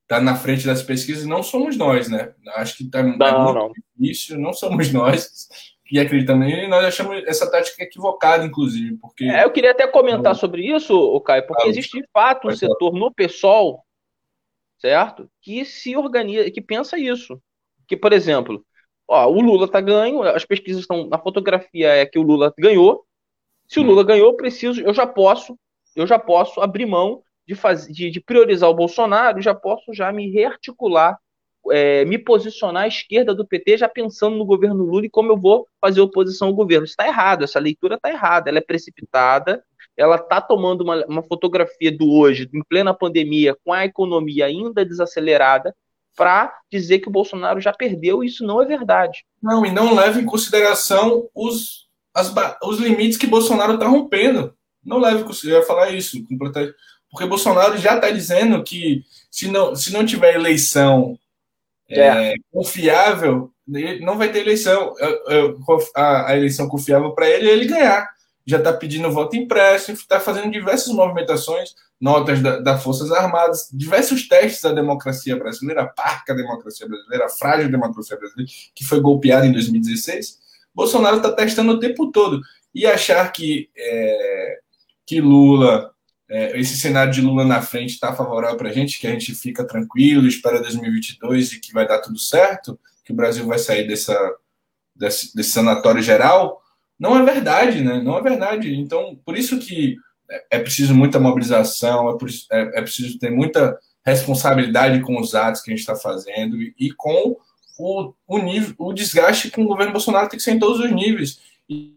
A: tá na frente das pesquisas, não somos nós, né? Acho que tá,
B: não, tá muito não.
A: difícil, não somos nós que acreditamos nele, nós achamos essa tática equivocada, inclusive, porque...
B: É, eu queria até comentar sobre isso, Caio, porque existe de fato um setor no PSOL, certo? Que se organiza, que pensa isso. Que, por exemplo, ó, o Lula tá ganho, as pesquisas estão, na fotografia é que o Lula ganhou, se o Lula ganhou, eu preciso, eu já posso, eu já posso abrir mão de, fazer, de, de priorizar o Bolsonaro, já posso já me rearticular, é, me posicionar à esquerda do PT, já pensando no governo Lula e como eu vou fazer oposição ao governo. Isso está errado, essa leitura está errada, ela é precipitada, ela está tomando uma, uma fotografia do hoje, em plena pandemia, com a economia ainda desacelerada, para dizer que o Bolsonaro já perdeu, e isso não é verdade.
A: Não, e não leva em consideração os as, os limites que Bolsonaro está rompendo. Não leve eu ia falar isso, porque Bolsonaro já está dizendo que se não, se não tiver eleição é. É, confiável, não vai ter eleição. A, a eleição confiável para ele é ele ganhar. Já está pedindo voto impresso, está fazendo diversas movimentações, notas das da Forças Armadas, diversos testes da democracia brasileira, a parca democracia brasileira, a frágil democracia brasileira, que foi golpeada em 2016 Bolsonaro está testando o tempo todo. E achar que, é, que Lula, é, esse cenário de Lula na frente está favorável para a gente, que a gente fica tranquilo, espera 2022 e que vai dar tudo certo, que o Brasil vai sair dessa, desse, desse sanatório geral, não é verdade, né? Não é verdade. Então, por isso que é preciso muita mobilização, é, é, é preciso ter muita responsabilidade com os atos que a gente está fazendo e, com o, o, nível, o desgaste com o governo Bolsonaro tem que ser em todos os níveis. E,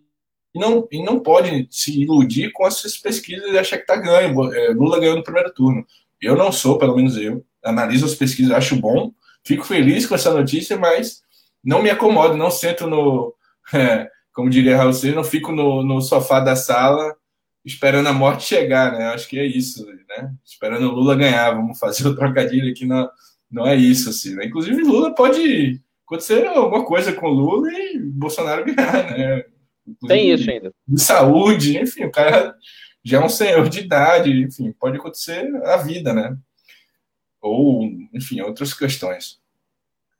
A: não, e não pode se iludir com essas pesquisas e achar que está ganho. É, Lula ganhou no primeiro turno. Eu não sou, pelo menos eu. Analiso as pesquisas, acho bom. Fico feliz com essa notícia, mas não me acomodo, não sento no. É, como diria Raul Seixas, não fico no, no sofá da sala esperando a morte chegar, né? Acho que é isso, né? Esperando o Lula ganhar. Vamos fazer o trocadilho aqui na, não é isso, assim, né? Inclusive, Lula pode acontecer alguma coisa com Lula e Bolsonaro ganhar, né?
B: Inclusive, Tem isso ainda.
A: De saúde, enfim, o cara já é um senhor de idade, enfim, pode acontecer a vida, né? Ou, enfim, outras questões.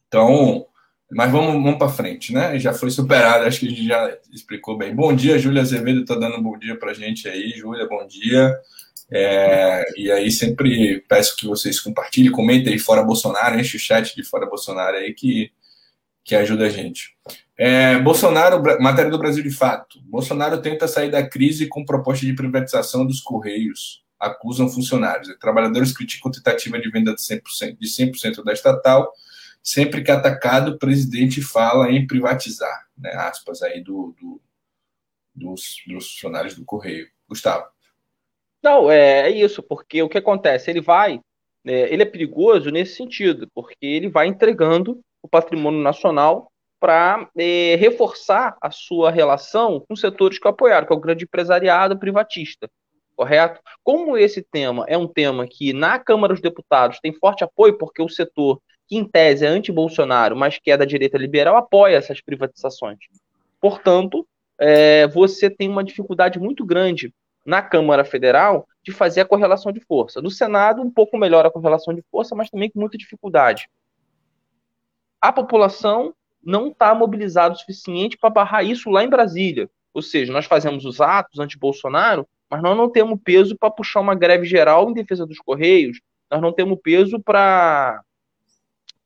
A: Então, mas vamos, vamos para frente, né? Já foi superado, acho que a gente já explicou bem. Bom dia, Júlia Azevedo, está dando um bom dia para gente aí. Júlia, bom dia. É, e aí sempre peço que vocês compartilhem, comentem aí fora Bolsonaro, enche o chat de fora Bolsonaro aí que, que ajuda a gente. É, Bolsonaro, matéria do Brasil de fato. Bolsonaro tenta sair da crise com proposta de privatização dos Correios. Acusam funcionários. Trabalhadores criticam tentativa de venda de 100%, de 100% da estatal. Sempre que atacado, o presidente fala em privatizar. Né, aspas aí do, do dos, dos funcionários do Correio. Gustavo.
B: Não, é, é isso, porque o que acontece? Ele vai, é, ele é perigoso nesse sentido, porque ele vai entregando o patrimônio nacional para é, reforçar a sua relação com setores que o apoiaram, que é o grande empresariado privatista, correto? Como esse tema é um tema que na Câmara dos Deputados tem forte apoio, porque o setor que em tese é anti-Bolsonaro, mas que é da direita liberal, apoia essas privatizações. Portanto, é, você tem uma dificuldade muito grande na Câmara Federal de fazer a correlação de força. No Senado, um pouco melhor a correlação de força, mas também com muita dificuldade. A população não está mobilizada o suficiente para barrar isso lá em Brasília. Ou seja, nós fazemos os atos anti-Bolsonaro, mas nós não temos peso para puxar uma greve geral em defesa dos Correios, nós não temos peso para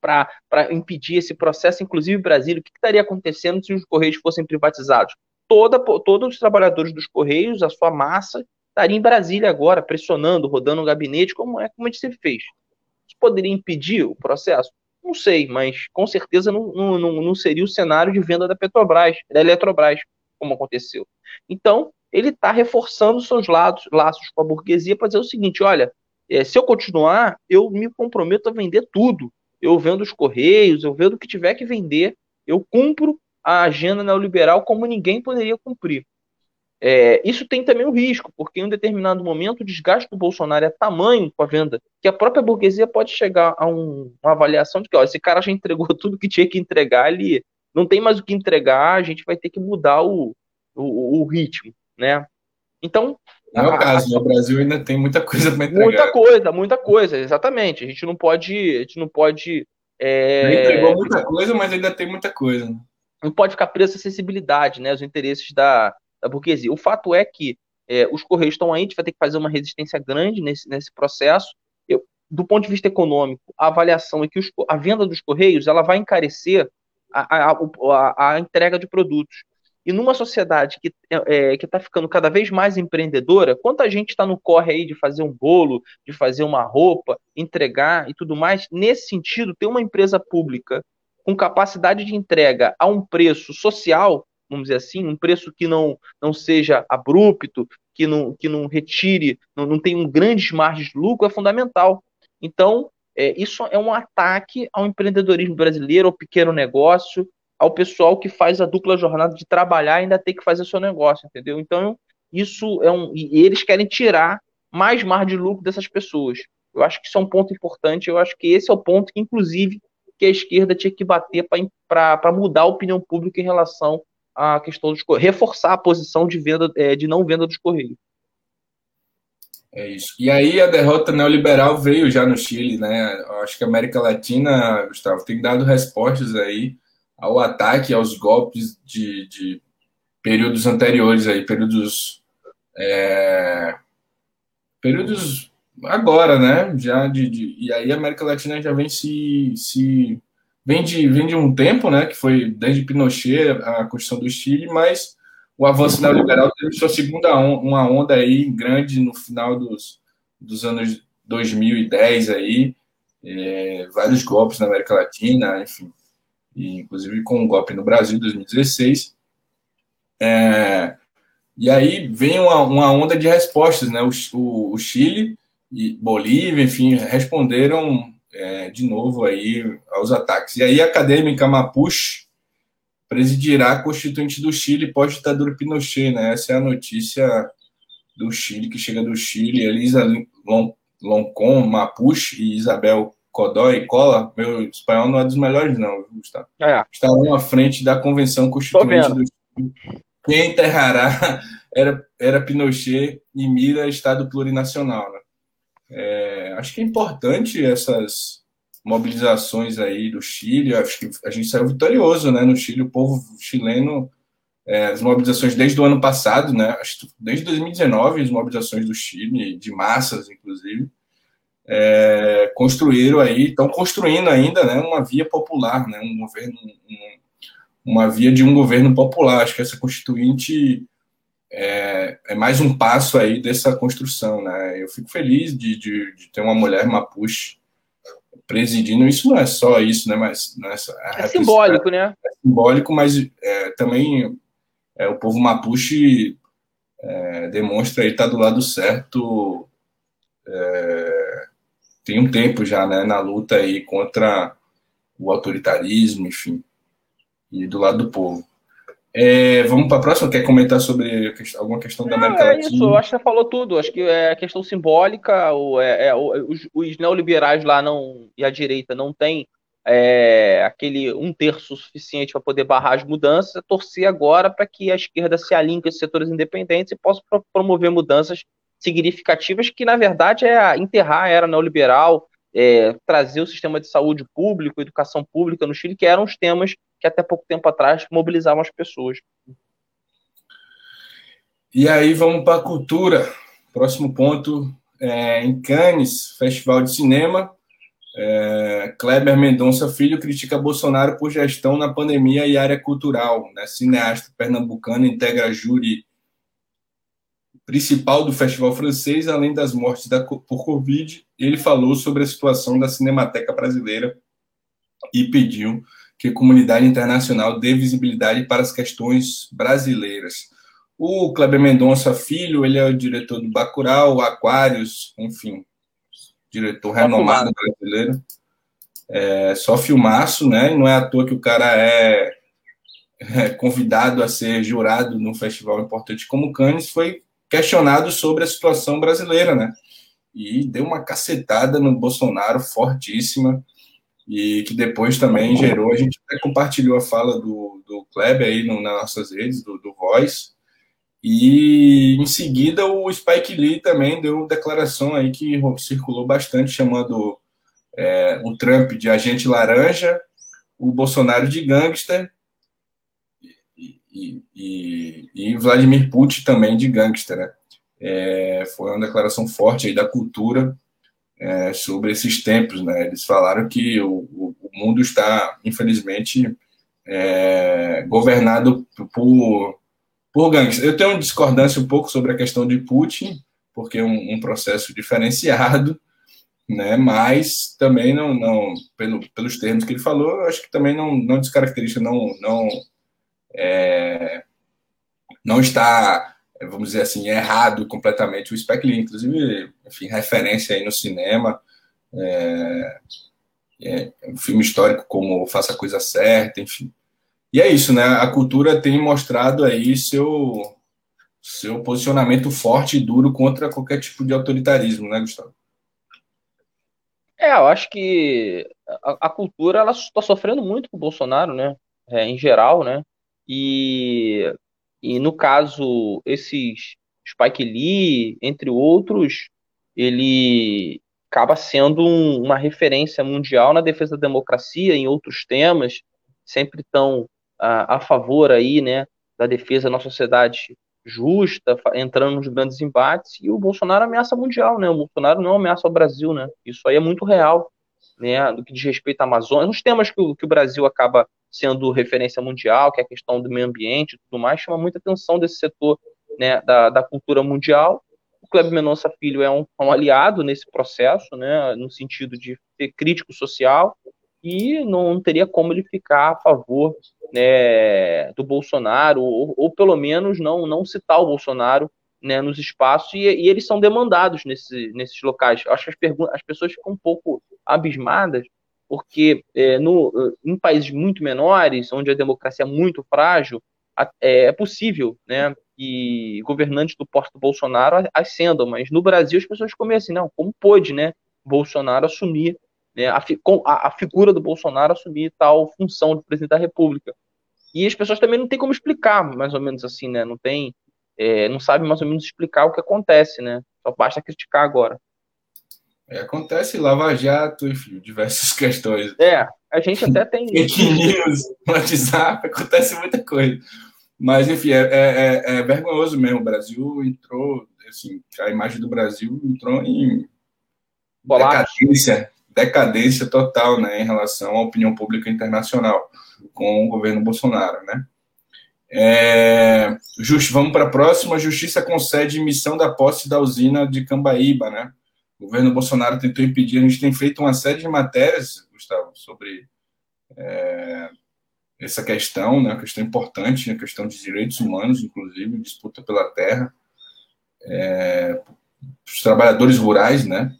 B: para impedir esse processo, inclusive Brasília. O que estaria acontecendo se os Correios fossem privatizados? toda, todos os trabalhadores dos Correios, a sua massa, estaria em Brasília agora, pressionando, rodando o gabinete, como é como a gente sempre fez. Isso poderia impedir o processo? Não sei, mas com certeza não, não, não seria o cenário de venda da Petrobras, da Eletrobras, como aconteceu. Então, ele está reforçando seus lados, laços com a burguesia para dizer o seguinte: olha, é, se eu continuar, eu me comprometo a vender tudo. Eu vendo os correios, eu vendo o que tiver que vender, eu cumpro a agenda neoliberal como ninguém poderia cumprir. É, isso tem também um risco, porque em um determinado momento o desgaste do Bolsonaro é tamanho com a venda que a própria burguesia pode chegar a um, uma avaliação de que ó, esse cara já entregou tudo que tinha que entregar, ele não tem mais o que entregar, a gente vai ter que mudar o, o, o ritmo, né? Então.
A: Não é o caso, no Brasil ainda tem muita coisa para entregar.
B: Muita coisa, muita coisa, exatamente. A gente não pode. A gente não pode.
A: É... Entregou muita coisa, mas ainda tem muita coisa.
B: Não pode ficar preso à acessibilidade, né? Os interesses da, da burguesia. O fato é que é, os Correios estão aí, a gente vai ter que fazer uma resistência grande nesse, nesse processo. Eu, do ponto de vista econômico, a avaliação é que os, a venda dos Correios ela vai encarecer a, a, a, a entrega de produtos. E numa sociedade que é, está ficando cada vez mais empreendedora, quanta gente está no corre aí de fazer um bolo, de fazer uma roupa, entregar e tudo mais, nesse sentido, ter uma empresa pública com capacidade de entrega a um preço social, vamos dizer assim, um preço que não, não seja abrupto, que não, que não retire, não, não tenha um grandes margens de lucro, é fundamental. Então, é, isso é um ataque ao empreendedorismo brasileiro, ao pequeno negócio, ao pessoal que faz a dupla jornada de trabalhar e ainda tem que fazer seu negócio, entendeu? Então, isso é um. E eles querem tirar mais mar de lucro dessas pessoas. Eu acho que isso é um ponto importante, eu acho que esse é o ponto que, inclusive, que a esquerda tinha que bater para mudar a opinião pública em relação à questão dos reforçar a posição de venda é, de não venda dos Correios.
A: É isso. E aí a derrota neoliberal veio já no Chile, né? Acho que a América Latina, Gustavo, tem dado respostas aí ao ataque, aos golpes de, de períodos anteriores aí, períodos é, períodos agora, né? Já de, de, e aí a América Latina já vem se, se vem de, vem de um tempo, né? Que foi desde Pinochet a Constituição do Chile, mas o avanço neoliberal teve sua segunda on uma onda aí grande no final dos, dos anos 2010 aí, é, vários golpes na América Latina, enfim, e, inclusive com um golpe no Brasil em 2016. É, e aí vem uma, uma, onda de respostas, né? O, o, o, Chile e Bolívia, enfim, responderam é, de novo aí aos ataques. E aí a acadêmica Mapuche presidirá a Constituinte do Chile pós-ditadura Pinochet, né? Essa é a notícia do Chile, que chega do Chile. Elisa Loncon, Mapuche e Isabel Codói Cola, meu espanhol não é dos melhores, não, Gustavo. É. Estarão à frente da Convenção Constituinte do Chile. Quem enterrará era, era Pinochet e mira Estado plurinacional. Né? É, acho que é importante essas mobilizações aí do Chile, acho que a gente saiu vitorioso, né? No Chile, o povo chileno, é, as mobilizações desde o ano passado, né? Desde 2019, as mobilizações do Chile, de massas, inclusive, é, construíram aí, estão construindo ainda, né? Uma via popular, né? Um governo, um, uma via de um governo popular. Acho que essa constituinte é, é, mais um passo aí dessa construção, né? Eu fico feliz de, de, de ter uma mulher mapuche presidindo, isso não é só isso, né? Mas nessa,
B: é, é simbólico, né?
A: É simbólico, mas é, também é, o povo mapuche é, demonstra aí estar tá do lado certo. É, tem um tempo já, né? Na luta aí contra o autoritarismo, enfim, e do lado do povo. É, vamos para a próxima? Quer comentar sobre alguma questão da América
B: Latina? É isso, eu acho que você falou tudo. Acho que é a questão simbólica, o, é, é, os, os, neoliberais lá não, e a direita não tem é, aquele um terço suficiente para poder barrar as mudanças, é torcer agora para que a esquerda se alinhe com esses setores independentes e possa promover mudanças significativas que, na verdade, é enterrar a era neoliberal, é, trazer o sistema de saúde público, educação pública no Chile, que eram os temas que até pouco tempo atrás mobilizavam as pessoas.
A: E aí vamos para a cultura. Próximo ponto é, em Cannes, Festival de Cinema. É, Kleber Mendonça Filho critica Bolsonaro por gestão na pandemia e área cultural. Né? Cineasta pernambucano integra júri principal do festival francês, além das mortes da, por Covid. Ele falou sobre a situação da Cinemateca Brasileira e pediu que a comunidade internacional dê visibilidade para as questões brasileiras. O Kleber Mendonça Filho, ele é o diretor do Bacurau, Aquários, enfim, diretor renomado brasileiro. É, só filmaço, né? E não é à toa que o cara é, é convidado a ser jurado num festival importante como Cannes, foi questionado sobre a situação brasileira, né? E deu uma cacetada no Bolsonaro fortíssima e que depois também gerou. A gente até compartilhou a fala do, do Kleber aí no, nas nossas redes, do, do Voice. E em seguida o Spike Lee também deu declaração aí que circulou bastante, chamando é, o Trump de agente laranja, o Bolsonaro de gangster e, e, Vladimir Putin também de gangster. Né? É, foi uma declaração forte aí da cultura é, sobre esses tempos. Né? Eles falaram que o, o, o mundo está, infelizmente, é, governado por, por gangues. Eu tenho uma discordância um pouco sobre a questão de Putin, porque é um, um processo diferenciado, né? mas também não, não pelo, pelos termos que ele falou, acho que também não, não descaracteriza, não, não, é, não está vamos dizer assim, errado completamente o Spike Lee, inclusive, enfim, referência aí no cinema, é, é, um filme histórico como Faça a Coisa Certa, enfim. E é isso, né? A cultura tem mostrado aí seu, seu posicionamento forte e duro contra qualquer tipo de autoritarismo, né, Gustavo?
B: É, eu acho que a, a cultura ela está sofrendo muito com o Bolsonaro, né? É, em geral, né? E e no caso, esses Spike Lee, entre outros, ele acaba sendo um, uma referência mundial na defesa da democracia em outros temas, sempre estão a, a favor aí, né, da defesa da sociedade justa, entrando nos grandes embates, e o Bolsonaro ameaça mundial, né? O Bolsonaro não ameaça o Brasil, né? Isso aí é muito real, né? Do que diz respeito à Amazônia, nos temas que o, que o Brasil acaba sendo referência mundial, que é a questão do meio ambiente e tudo mais, chama muita atenção desse setor né, da, da cultura mundial. O Kleber Mendonça Filho é um, um, aliado nesse processo, né, no sentido de ser crítico social, e não teria como ele ficar a favor né, do Bolsonaro, ou, ou, pelo menos não, não citar o Bolsonaro né, nos espaços, e, e eles são demandados nesse, nesses locais. Acho que as, as pessoas ficam um pouco abismadas, porque é, no, em países muito menores, onde a democracia é muito frágil, é, é possível né, que governantes do porto do Bolsonaro ascendam, mas no Brasil as pessoas ficam assim, não, como pôde né, Bolsonaro assumir, né, a, a, a figura do Bolsonaro assumir tal função de presidente da República. E as pessoas também não têm como explicar, mais ou menos assim, né? Não tem, é, não sabem mais ou menos explicar o que acontece, né? Só basta criticar agora.
A: É, acontece Lava Jato, enfim, diversas questões.
B: É, a gente até tem.
A: Fake news, WhatsApp, acontece muita coisa. Mas, enfim, é, é, é, é, vergonhoso mesmo. O Brasil entrou, assim, a imagem do Brasil entrou em decadência, decadência total, né, em relação à opinião pública internacional com o governo Bolsonaro, né? É, just, vamos para a próxima. Justiça concede missão da posse da usina de Cambaíba, né? o governo Bolsonaro tentou impedir. A gente tem feito uma série de matérias, Gustavo, sobre é, essa questão, né, uma questão importante, a questão de direitos humanos, inclusive, disputa pela terra, é, os trabalhadores rurais, né?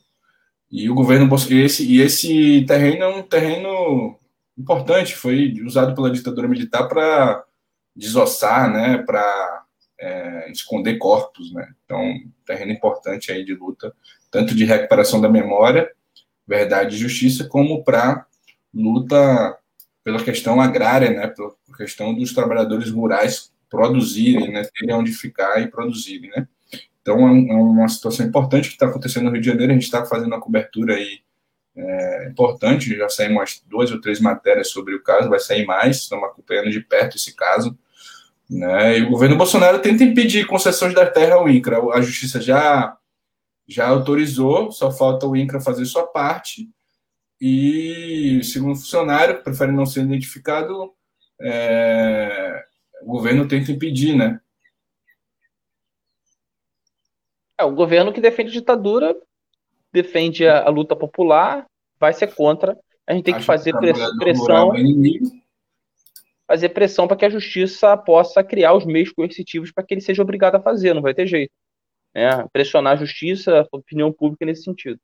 A: E o governo e esse, e esse terreno é um terreno importante, foi usado pela ditadura militar para desossar, né, para é, esconder corpos, né? Então, terreno importante aí de luta tanto de recuperação da memória, verdade e justiça, como para luta pela questão agrária, né, pela questão dos trabalhadores rurais produzirem, né, terem onde ficar e produzirem, né. Então, é, é uma situação importante que está acontecendo no Rio de Janeiro, a gente está fazendo uma cobertura aí é, importante, já saíram umas duas ou três matérias sobre o caso, vai sair mais, estamos acompanhando de perto esse caso, né, e o governo Bolsonaro tenta impedir concessões da terra ao INCRA, a justiça já já autorizou, só falta o INCRA fazer sua parte. E, segundo o funcionário, prefere não ser identificado, é, o governo tenta impedir, né?
B: É, o governo que defende a ditadura defende a, a luta popular, vai ser contra. A gente tem Acho que fazer que pressão. Fazer pressão para que a justiça possa criar os meios coercitivos para que ele seja obrigado a fazer, não vai ter jeito. É, pressionar a justiça, a opinião pública nesse sentido.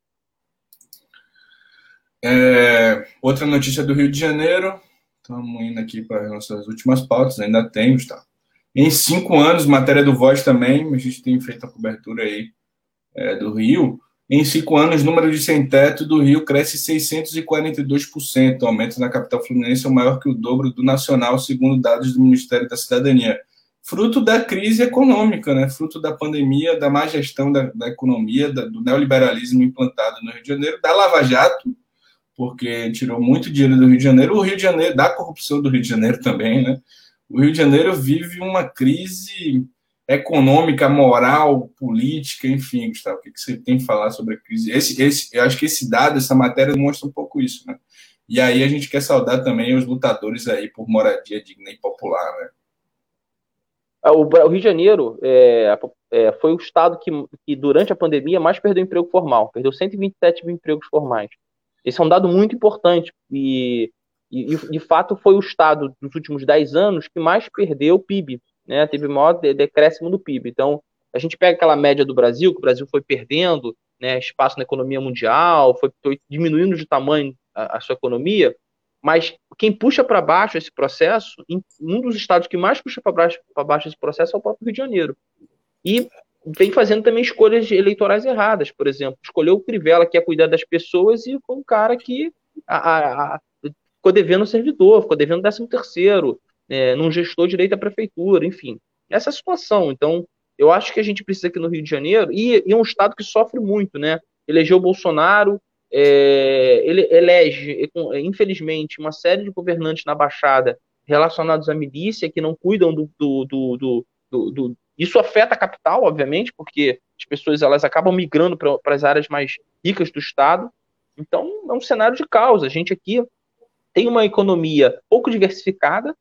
A: É, outra notícia do Rio de Janeiro, estamos indo aqui para as nossas últimas pautas, ainda tem, Gustavo. Em cinco anos, matéria do Voz também, a gente tem feito a cobertura aí é, do Rio. Em cinco anos, o número de sem-teto do Rio cresce 642%. O aumento na capital fluminense é maior que o dobro do nacional, segundo dados do Ministério da Cidadania. Fruto da crise econômica, né? fruto da pandemia, da má gestão da, da economia, da, do neoliberalismo implantado no Rio de Janeiro, da Lava Jato, porque tirou muito dinheiro do Rio de Janeiro, o Rio de Janeiro, da corrupção do Rio de Janeiro também, né? O Rio de Janeiro vive uma crise econômica, moral, política, enfim, Gustavo, o que você tem a falar sobre a crise? Esse, esse, eu acho que esse dado, essa matéria mostra um pouco isso, né? E aí a gente quer saudar também os lutadores aí por moradia digna e popular, né?
B: Ah, o Rio de Janeiro é, é, foi o estado que, que, durante a pandemia, mais perdeu emprego formal. Perdeu 127 mil empregos formais. Esse é um dado muito importante e, e, de fato, foi o estado dos últimos 10 anos que mais perdeu PIB, né? Teve maior decréscimo do PIB. Então, a gente pega aquela média do Brasil, que o Brasil foi perdendo né, espaço na economia mundial, foi, foi diminuindo de tamanho a, a sua economia, mas quem puxa para baixo esse processo, um dos estados que mais puxa para baixo, baixo esse processo é o próprio Rio de Janeiro. E vem fazendo também escolhas eleitorais erradas, por exemplo. Escolheu o Crivella, que é cuidar das pessoas, e foi um cara que a, a, a, ficou devendo servidor, ficou devendo 13 terceiro, é, não gestou direito à prefeitura, enfim. Essa é situação. Então, eu acho que a gente precisa aqui no Rio de Janeiro, e, e é um estado que sofre muito, né? Elegeu o Bolsonaro, é, ele elege, infelizmente, uma série de governantes na Baixada relacionados à milícia que não cuidam do, do, do, do, do isso afeta a capital, obviamente, porque as pessoas elas acabam migrando para as áreas mais ricas do estado. Então, é um cenário de causa. A gente aqui tem uma economia pouco diversificada,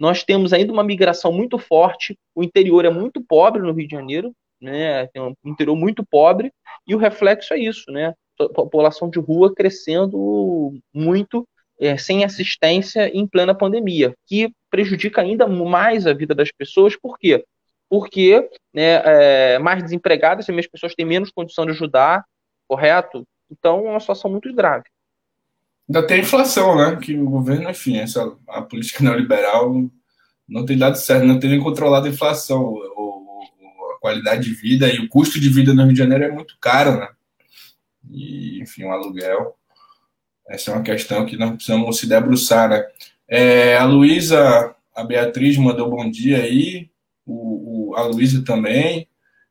B: nós temos ainda uma migração muito forte, o interior é muito pobre no Rio de Janeiro, né? Tem um interior muito pobre, e o reflexo é isso, né? População de rua crescendo muito é, sem assistência em plena pandemia, que prejudica ainda mais a vida das pessoas, por quê? Porque né, é, mais desempregadas, as pessoas têm menos condição de ajudar, correto? Então é uma situação muito grave.
A: Ainda tem inflação, né? Que o governo, enfim, essa, a política neoliberal não tem dado certo, não tem nem controlado a inflação. O, o, a qualidade de vida e o custo de vida no Rio de Janeiro é muito caro, né? E, enfim, um aluguel. Essa é uma questão que nós precisamos se debruçar, né? É, a Luísa, a Beatriz mandou bom dia aí, o, o a Luísa também,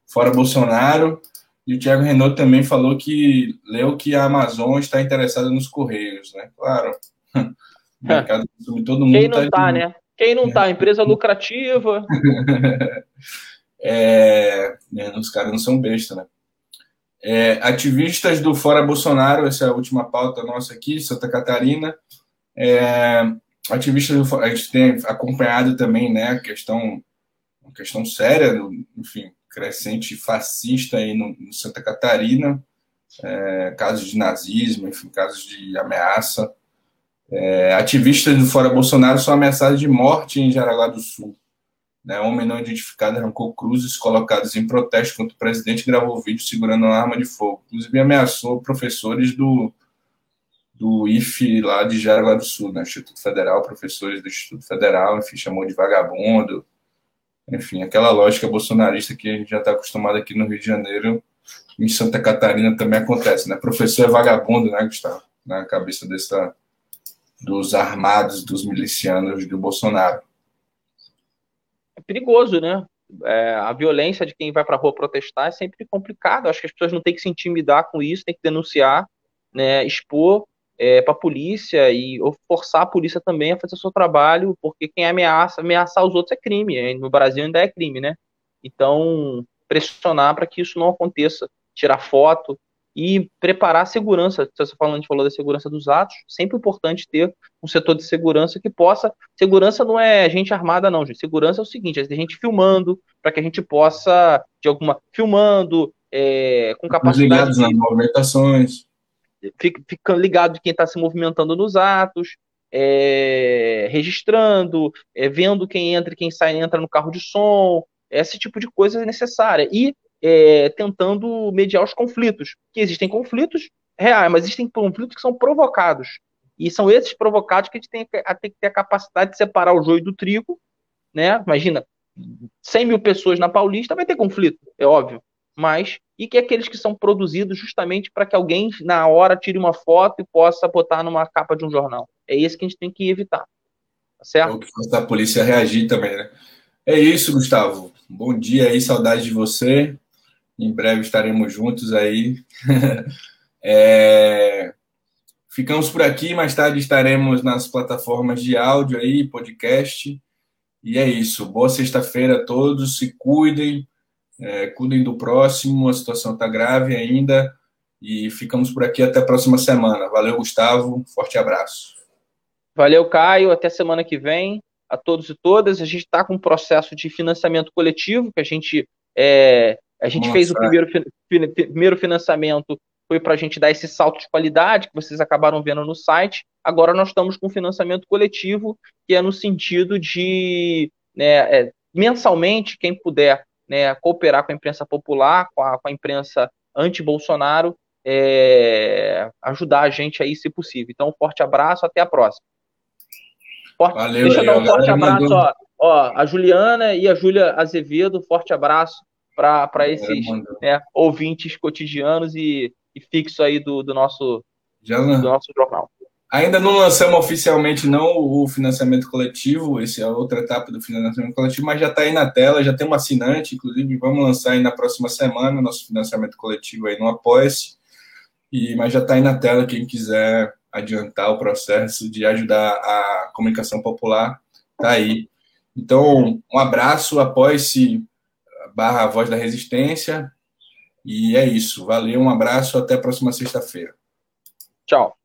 A: fora Bolsonaro. E o Thiago Renault também falou que leu que a Amazon está interessada nos Correios, né? Claro.
B: O mercado todo mundo Quem não está, tá, né? Quem não está? Empresa lucrativa.
A: é, né, os caras não são besta, né? É, ativistas do Fora Bolsonaro, essa é a última pauta nossa aqui, Santa Catarina. É, ativistas do, a gente tem acompanhado também, né, a questão, uma questão séria, enfim, crescente fascista aí no, no Santa Catarina, é, casos de nazismo, enfim, casos de ameaça. É, ativistas do Fora Bolsonaro são ameaçados de morte em Jaraguá do Sul. Né, homem não identificado arrancou cruzes colocadas em protesto contra o presidente e gravou vídeo segurando uma arma de fogo. Inclusive ameaçou professores do, do IFE lá de Jaraguá do Sul, né, Instituto Federal, professores do Instituto Federal, enfim, chamou de vagabundo, enfim, aquela lógica bolsonarista que a gente já está acostumado aqui no Rio de Janeiro, em Santa Catarina também acontece, né? Professor é vagabundo, né, Gustavo? Na cabeça dessa, dos armados, dos milicianos do Bolsonaro.
B: É perigoso, né? É, a violência de quem vai para a rua protestar é sempre complicado. Acho que as pessoas não têm que se intimidar com isso, tem que denunciar, né, expor é, para a polícia e ou forçar a polícia também a fazer o seu trabalho, porque quem ameaça, ameaçar os outros é crime. No Brasil ainda é crime, né? Então, pressionar para que isso não aconteça, tirar foto e preparar a segurança. Você falando, a gente falou da segurança dos atos, sempre importante ter um setor de segurança que possa. Segurança não é gente armada, não, gente. Segurança é o seguinte: é ter gente filmando, para que a gente possa, de alguma. filmando, é, com capacidade.
A: Ligados de, nas movimentações
B: fica, fica ligado de quem está se movimentando nos atos, é, registrando, é, vendo quem entra e quem sai entra no carro de som, esse tipo de coisa é necessária. E é, tentando mediar os conflitos, que existem conflitos reais, mas existem conflitos que são provocados. E são esses provocados que a gente tem, tem que ter a capacidade de separar o joio do trigo, né? Imagina, 100 mil pessoas na Paulista vai ter conflito, é óbvio. Mas, e que aqueles que são produzidos justamente para que alguém, na hora, tire uma foto e possa botar numa capa de um jornal. É esse que a gente tem que evitar. Tá certo?
A: Ou que a polícia reagir também, né? É isso, Gustavo. Bom dia aí, saudade de você. Em breve estaremos juntos aí. é... Ficamos por aqui, mais tarde estaremos nas plataformas de áudio aí, podcast. E é isso. Boa sexta-feira a todos. Se cuidem, é, cuidem do próximo. A situação está grave ainda. E ficamos por aqui até a próxima semana. Valeu, Gustavo. Forte abraço.
B: Valeu, Caio. Até semana que vem a todos e todas. A gente está com um processo de financiamento coletivo, que a gente, é, a gente fez o primeiro, primeiro financiamento, foi para a gente dar esse salto de qualidade que vocês acabaram vendo no site. Agora nós estamos com financiamento coletivo, que é no sentido de né, é, mensalmente, quem puder né, cooperar com a imprensa popular, com a, com a imprensa anti-Bolsonaro, é, ajudar a gente aí, se possível. Então, um forte abraço, até a próxima. Forte, Valeu, deixa eu dar um forte abraço, ó, ó, a Juliana e a Júlia Azevedo, forte abraço para esses né, ouvintes cotidianos e, e fixo aí do, do, nosso, Já, do nosso jornal.
A: Ainda não lançamos oficialmente não o financiamento coletivo, esse é outra etapa do financiamento coletivo, mas já está aí na tela, já tem um assinante, inclusive vamos lançar aí na próxima semana nosso financiamento coletivo aí no Apoia-se, mas já está aí na tela quem quiser adiantar o processo de ajudar a comunicação popular, tá aí. Então, um abraço, apoie-se barra Voz da Resistência, e é isso. Valeu, um abraço, até a próxima sexta-feira.
B: Tchau.